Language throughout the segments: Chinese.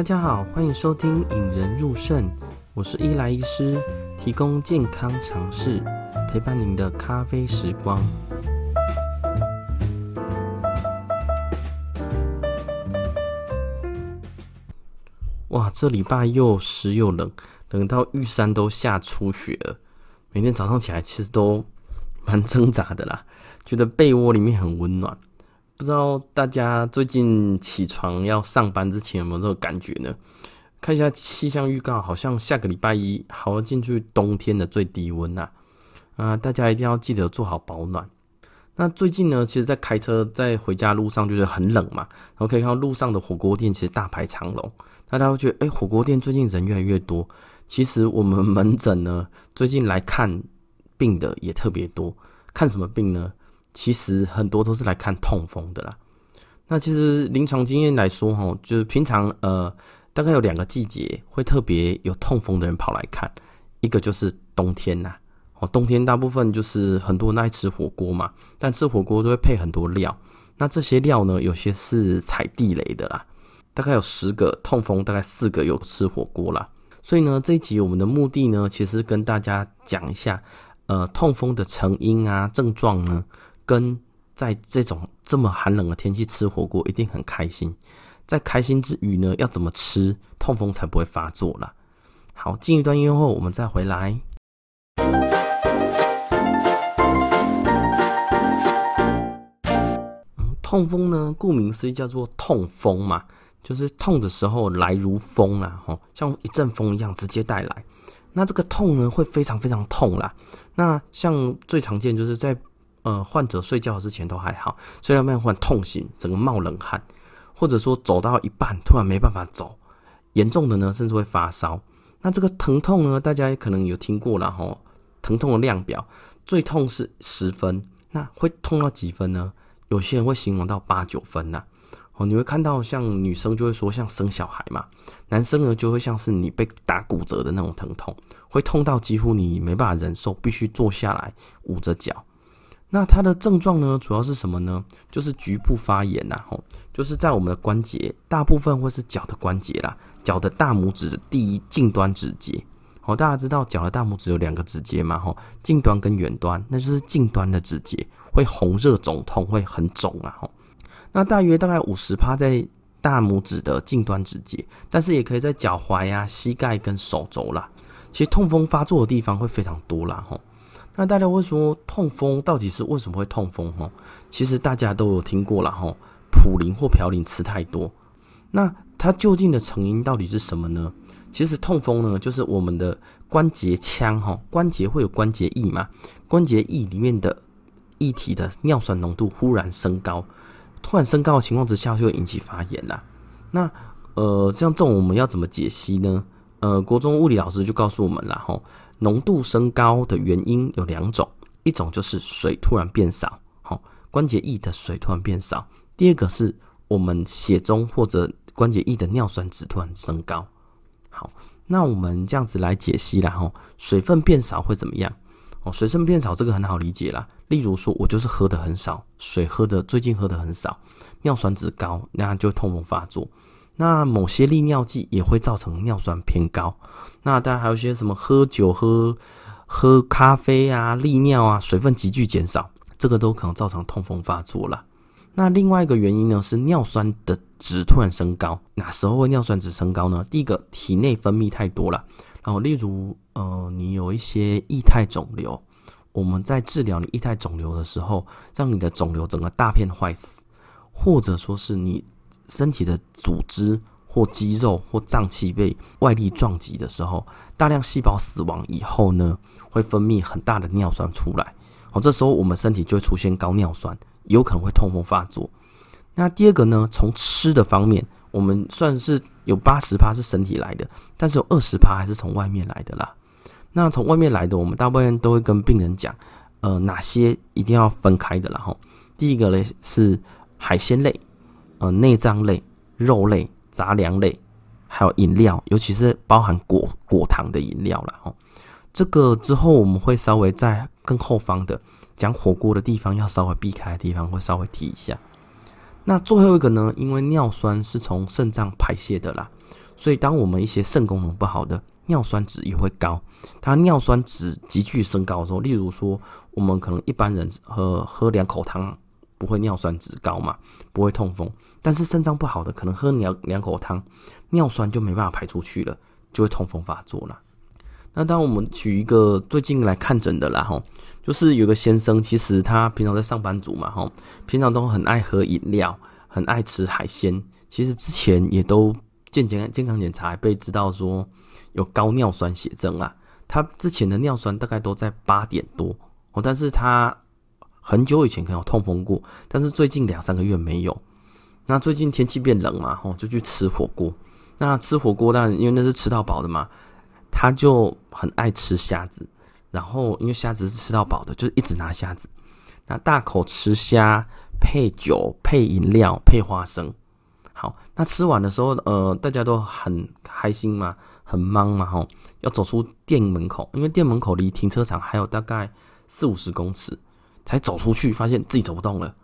大家好，欢迎收听引人入胜，我是伊莱医师，提供健康常识，陪伴您的咖啡时光。哇，这礼拜又湿又冷，冷到玉山都下初雪了。每天早上起来其实都蛮挣扎的啦，觉得被窝里面很温暖。不知道大家最近起床要上班之前有没有这个感觉呢？看一下气象预告，好像下个礼拜一好要进去冬天的最低温呐。啊，大家一定要记得做好保暖。那最近呢，其实，在开车在回家路上就是很冷嘛，然后可以看到路上的火锅店其实大排长龙。那大家会觉得，哎，火锅店最近人越来越多。其实我们门诊呢，最近来看病的也特别多。看什么病呢？其实很多都是来看痛风的啦。那其实临床经验来说，哈，就是平常呃，大概有两个季节会特别有痛风的人跑来看，一个就是冬天呐。哦，冬天大部分就是很多人爱吃火锅嘛，但吃火锅都会配很多料。那这些料呢，有些是踩地雷的啦。大概有十个痛风，大概四个有吃火锅啦。所以呢，这一集我们的目的呢，其实跟大家讲一下，呃，痛风的成因啊、症状呢。跟在这种这么寒冷的天气吃火锅一定很开心，在开心之余呢，要怎么吃痛风才不会发作啦？好，进一段音乐后，我们再回来。痛风呢，顾名思义叫做痛风嘛，就是痛的时候来如风啦，吼，像一阵风一样直接带来。那这个痛呢，会非常非常痛啦。那像最常见就是在呃，患者睡觉之前都还好，睡到慢慢忽然痛醒，整个冒冷汗，或者说走到一半突然没办法走，严重的呢甚至会发烧。那这个疼痛呢，大家也可能有听过了哈，疼痛的量表，最痛是十分，那会痛到几分呢？有些人会形容到八九分呐。哦，你会看到像女生就会说像生小孩嘛，男生呢就会像是你被打骨折的那种疼痛，会痛到几乎你没办法忍受，必须坐下来捂着脚。那它的症状呢，主要是什么呢？就是局部发炎呐，吼，就是在我们的关节，大部分会是脚的关节啦，脚的大拇指的第一近端指节。好，大家知道脚的大拇指有两个指节嘛，吼，近端跟远端，那就是近端的指节会红热肿痛，会很肿啊，吼。那大约大概五十趴在大拇指的近端指节，但是也可以在脚踝呀、膝盖跟手肘啦。其实痛风发作的地方会非常多啦，吼。那大家会说痛风到底是为什么会痛风？哈，其实大家都有听过了哈，普林或嘌呤吃太多。那它究竟的成因到底是什么呢？其实痛风呢，就是我们的关节腔哈，关节会有关节液嘛，关节液里面的液体的尿酸浓度忽然升高，突然升高的情况之下就会引起发炎啦。那呃，像这种我们要怎么解析呢？呃，国中物理老师就告诉我们了哈。浓度升高的原因有两种，一种就是水突然变少，好，关节液的水突然变少；第二个是我们血中或者关节液的尿酸值突然升高。好，那我们这样子来解析了，哈，水分变少会怎么样？哦，水分变少这个很好理解啦。例如说，我就是喝的很少，水喝的最近喝的很少，尿酸值高，那就痛风发作。那某些利尿剂也会造成尿酸偏高。那当然还有一些什么喝酒、喝喝咖啡啊、利尿啊，水分急剧减少，这个都可能造成痛风发作了。那另外一个原因呢，是尿酸的值突然升高。哪时候会尿酸值升高呢？第一个，体内分泌太多了。然后，例如，呃，你有一些液态肿瘤，我们在治疗你液态肿瘤的时候，让你的肿瘤整个大片坏死，或者说是你。身体的组织或肌肉或脏器被外力撞击的时候，大量细胞死亡以后呢，会分泌很大的尿酸出来。好，这时候我们身体就会出现高尿酸，有可能会痛风发作。那第二个呢，从吃的方面，我们算是有八十趴是身体来的，但是有二十趴还是从外面来的啦。那从外面来的，我们大部分都会跟病人讲，呃，哪些一定要分开的啦。哈，第一个呢是海鲜类。呃，内脏类、肉类、杂粮类，还有饮料，尤其是包含果果糖的饮料了哦。这个之后我们会稍微在更后方的讲火锅的地方要稍微避开的地方会稍微提一下。那最后一个呢，因为尿酸是从肾脏排泄的啦，所以当我们一些肾功能不好的，尿酸值也会高。它尿酸值急剧升高的时候，例如说我们可能一般人喝喝两口汤不会尿酸值高嘛，不会痛风。但是肾脏不好的，可能喝两两口汤，尿酸就没办法排出去了，就会痛风发作了。那当我们举一个最近来看诊的啦，哈，就是有个先生，其实他平常在上班族嘛，哈，平常都很爱喝饮料，很爱吃海鲜。其实之前也都健健健康检查，被知道说有高尿酸血症啊。他之前的尿酸大概都在八点多哦，但是他很久以前可能有痛风过，但是最近两三个月没有。那最近天气变冷嘛，吼，就去吃火锅。那吃火锅，但因为那是吃到饱的嘛。他就很爱吃虾子，然后因为虾子是吃到饱的，就是一直拿虾子，那大口吃虾，配酒、配饮料、配花生。好，那吃完的时候，呃，大家都很开心嘛，很忙嘛，吼，要走出店门口，因为店门口离停车场还有大概四五十公尺，才走出去，发现自己走不动了，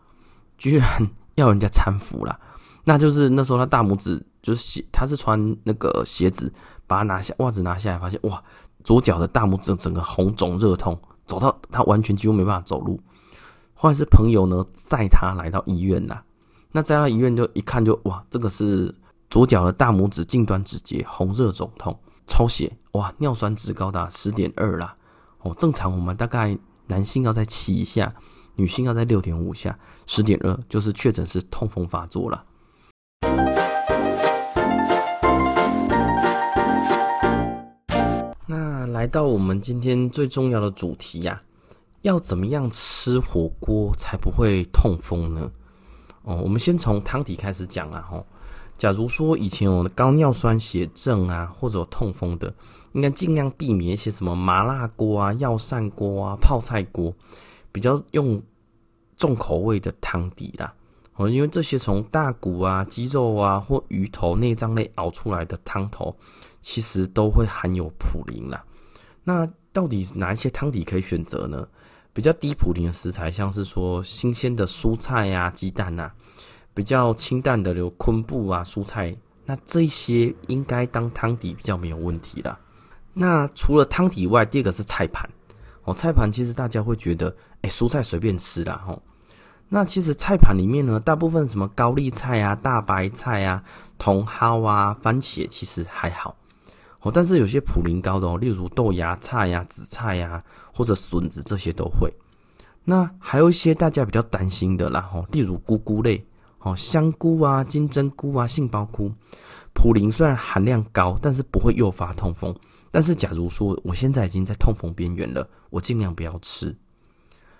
居然要人家搀扶啦。那就是那时候他大拇指就是鞋，他是穿那个鞋子。把它拿下，袜子拿下来，发现哇，左脚的大拇指整个红肿热痛，走到他完全几乎没办法走路。后来是朋友呢载他来到医院啦，那载到医院就一看就哇，这个是左脚的大拇指近端指节红热肿痛，抽血哇，尿酸值高达十点二啦，哦，正常我们大概男性要在七以下，女性要在六点五下，十点二就是确诊是痛风发作了。那来到我们今天最重要的主题呀、要怎么样吃火锅才不会痛风呢？哦，我们先从汤底开始讲啊。吼，假如说以前有高尿酸血症啊，或者痛风的，应该尽量避免一些什么麻辣锅啊、药膳锅啊、泡菜锅，比较用重口味的汤底啦。哦，因为这些从大骨啊、鸡肉啊或鱼头、内脏类熬出来的汤头，其实都会含有普林啦。那到底哪一些汤底可以选择呢？比较低普林的食材，像是说新鲜的蔬菜呀、啊、鸡蛋啊；比较清淡的有昆布啊、蔬菜，那这些应该当汤底比较没有问题啦。那除了汤底以外，第二个是菜盘哦。菜盘其实大家会觉得，哎，蔬菜随便吃啦吼。那其实菜盘里面呢，大部分什么高丽菜啊、大白菜啊、茼蒿啊、番茄，其实还好。哦但是有些普林高的哦，例如豆芽菜呀、紫菜呀，或者笋子这些都会。那还有一些大家比较担心的啦，吼，例如菇菇类，哦，香菇啊、金针菇啊、杏鲍菇，普林虽然含量高，但是不会诱发痛风。但是假如说我现在已经在痛风边缘了，我尽量不要吃。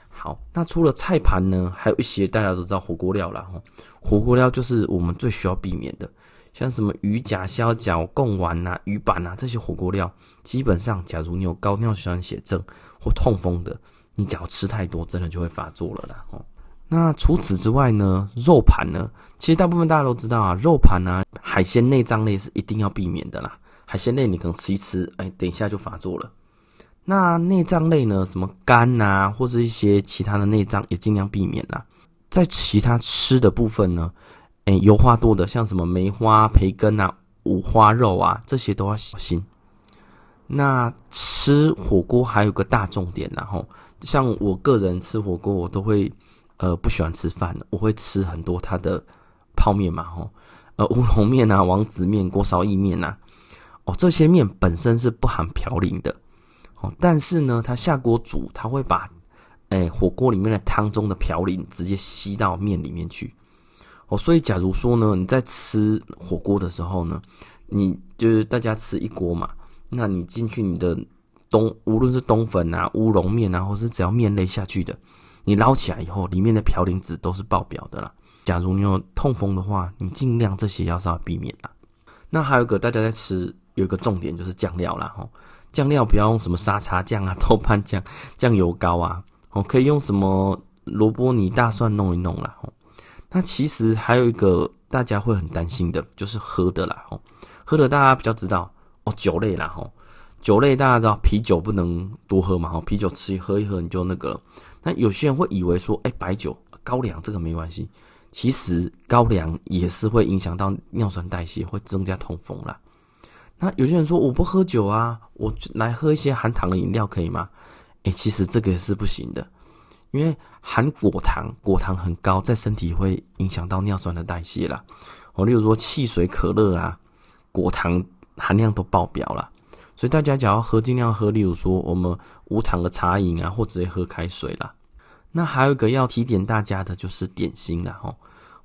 好，那除了菜盘呢，还有一些大家都知道火锅料啦，吼，火锅料就是我们最需要避免的。像什么鱼甲、虾饺、贡丸呐、鱼板呐、啊、这些火锅料，基本上，假如你有高尿酸血症或痛风的，你只要吃太多，真的就会发作了啦。哦，那除此之外呢，肉盘呢，其实大部分大家都知道啊，肉盘啊，海鲜内脏类是一定要避免的啦。海鲜类你可能吃一吃，哎，等一下就发作了。那内脏类呢，什么肝呐，或者一些其他的内脏也尽量避免啦。在其他吃的部分呢，哎，油花多的，像什么梅花、培根啊、五花肉啊，这些都要小心。那吃火锅还有个大重点，然后像我个人吃火锅，我都会呃不喜欢吃饭，我会吃很多它的泡面嘛，吼，呃乌龙面啊、王子面、锅烧意面啊，哦这些面本身是不含嘌呤的，哦，但是呢，它下锅煮，它会把哎火锅里面的汤中的嘌呤直接吸到面里面去。哦，所以假如说呢，你在吃火锅的时候呢，你就是大家吃一锅嘛，那你进去你的冬，无论是冬粉啊、乌龙面啊，或是只要面类下去的，你捞起来以后，里面的嘌呤值都是爆表的啦。假如你有痛风的话，你尽量这些要稍微避免啦。那还有一个大家在吃有一个重点就是酱料啦，吼，酱料不要用什么沙茶酱啊、豆瓣酱、酱油膏啊，哦，可以用什么萝卜泥、大蒜弄一弄啦，吼。那其实还有一个大家会很担心的，就是喝的啦，吼，喝的大家比较知道哦，酒类啦，吼，酒类大家知道啤酒不能多喝嘛，吼，啤酒吃一喝一喝你就那个了。那有些人会以为说，哎，白酒、高粱这个没关系，其实高粱也是会影响到尿酸代谢，会增加痛风啦。那有些人说我不喝酒啊，我来喝一些含糖的饮料可以吗？诶，其实这个也是不行的，因为含果糖，果糖很高，在身体会影响到尿酸的代谢啦。哦，例如说汽水、可乐啊，果糖含量都爆表了，所以大家只要喝，尽量喝，例如说我们无糖的茶饮啊，或直接喝开水啦。那还有一个要提点大家的就是点心啦，吼，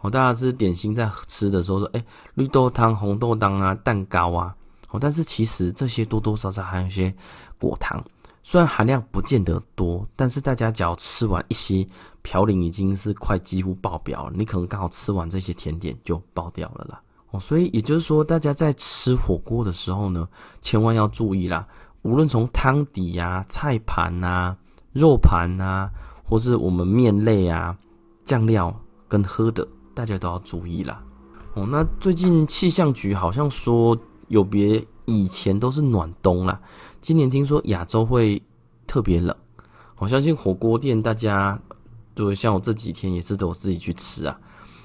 哦，大家吃点心在吃的时候说，诶，绿豆汤、红豆汤啊，蛋糕啊。哦，但是其实这些多多少少还有一些果糖，虽然含量不见得多，但是大家只要吃完一些，嘌呤已经是快几乎爆表了。你可能刚好吃完这些甜点就爆掉了啦。哦，所以也就是说，大家在吃火锅的时候呢，千万要注意啦。无论从汤底啊、菜盘啊、肉盘啊，或是我们面类啊、酱料跟喝的，大家都要注意啦。哦，那最近气象局好像说。有别以前都是暖冬啦，今年听说亚洲会特别冷。我相信火锅店大家就像我这几天也是都我自己去吃啊。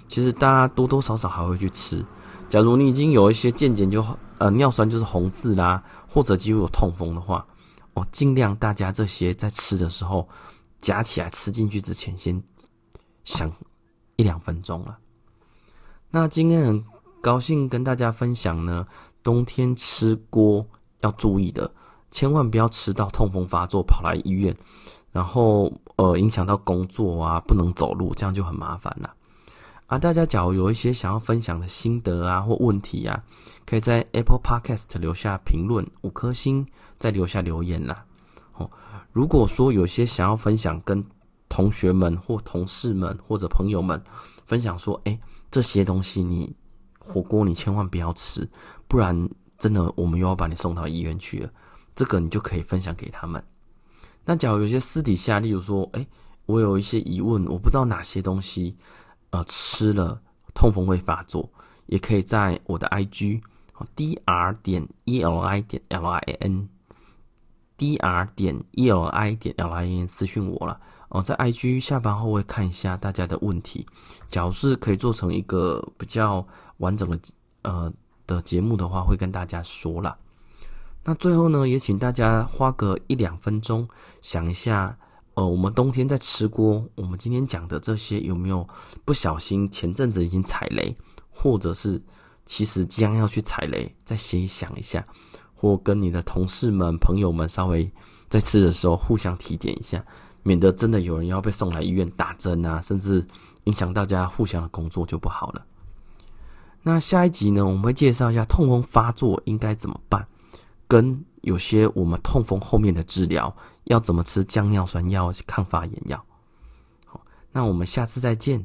其实大家多多少少还会去吃。假如你已经有一些渐渐就呃尿酸就是红字啦，或者几乎有痛风的话，哦，尽量大家这些在吃的时候夹起来吃进去之前，先想一两分钟了。那今天很高兴跟大家分享呢。冬天吃锅要注意的，千万不要吃到痛风发作跑来医院，然后呃影响到工作啊，不能走路，这样就很麻烦了。啊，大家假如有一些想要分享的心得啊或问题啊，可以在 Apple Podcast 留下评论五颗星，再留下留言啦。哦，如果说有些想要分享，跟同学们或同事们或者朋友们分享说，哎，这些东西你火锅你千万不要吃。不然，真的我们又要把你送到医院去了。这个你就可以分享给他们。那假如有些私底下，例如说，哎，我有一些疑问，我不知道哪些东西，呃，吃了痛风会发作，也可以在我的 IG D R 点 E L I 点 L I N D R 点 E L I 点 L I N 私讯我了。哦，在 IG 下班后会看一下大家的问题，假如是可以做成一个比较完整的，呃。的节目的话，会跟大家说了。那最后呢，也请大家花个一两分钟想一下，呃，我们冬天在吃锅，我们今天讲的这些有没有不小心前阵子已经踩雷，或者是其实将要去踩雷，再先想一下，或跟你的同事们、朋友们稍微在吃的时候互相提点一下，免得真的有人要被送来医院打针啊，甚至影响大家互相的工作就不好了。那下一集呢，我们会介绍一下痛风发作应该怎么办，跟有些我们痛风后面的治疗要怎么吃降尿酸药、抗发炎药。好，那我们下次再见。